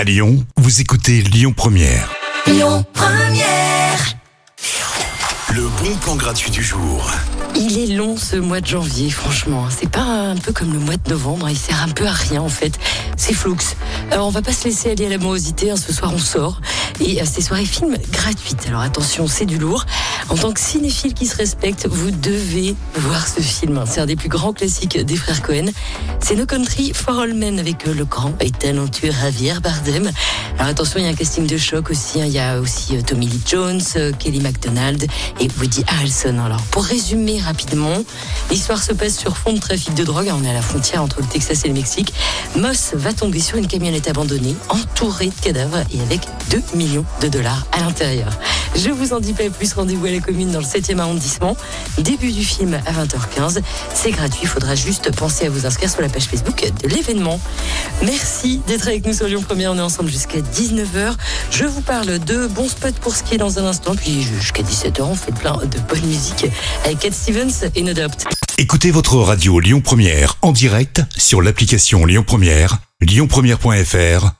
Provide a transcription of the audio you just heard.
À Lyon, vous écoutez Lyon Première. Lyon Première. Le bon plan gratuit du jour. Il est long ce mois de janvier, franchement. C'est pas un peu comme le mois de novembre, il sert un peu à rien en fait. C'est flux. Alors on va pas se laisser aller à la morosité, hein. ce soir on sort. Et euh, ces soirées films gratuites. Alors attention, c'est du lourd. En tant que cinéphile qui se respecte, vous devez voir ce film. C'est un des plus grands classiques des frères Cohen. C'est No Country for All Men avec euh, le grand et talentueux Javier Bardem. Alors attention, il y a un casting de choc aussi. hein. Il y a aussi euh, Tommy Lee Jones, euh, Kelly MacDonald et Woody Harrelson. Alors pour résumer rapidement, l'histoire se passe sur fond de trafic de drogue. On est à la frontière entre le Texas et le Mexique. Moss va tomber sur une camionnette abandonnée, entourée de cadavres et avec 2 millions de dollars à l'intérieur. Je vous en dis pas plus, rendez-vous à la commune dans le 7e arrondissement. Début du film à 20h15. C'est gratuit, il faudra juste penser à vous inscrire sur la page Facebook de l'événement. Merci d'être avec nous sur Lyon Première, on est ensemble jusqu'à 19h. Je vous parle de bons spots pour skier dans un instant, puis jusqu'à 17h, on fait plein de bonne musique avec Cat Stevens et No. Écoutez votre radio Lyon Première en direct sur l'application Lyon Première, lyonpremière.fr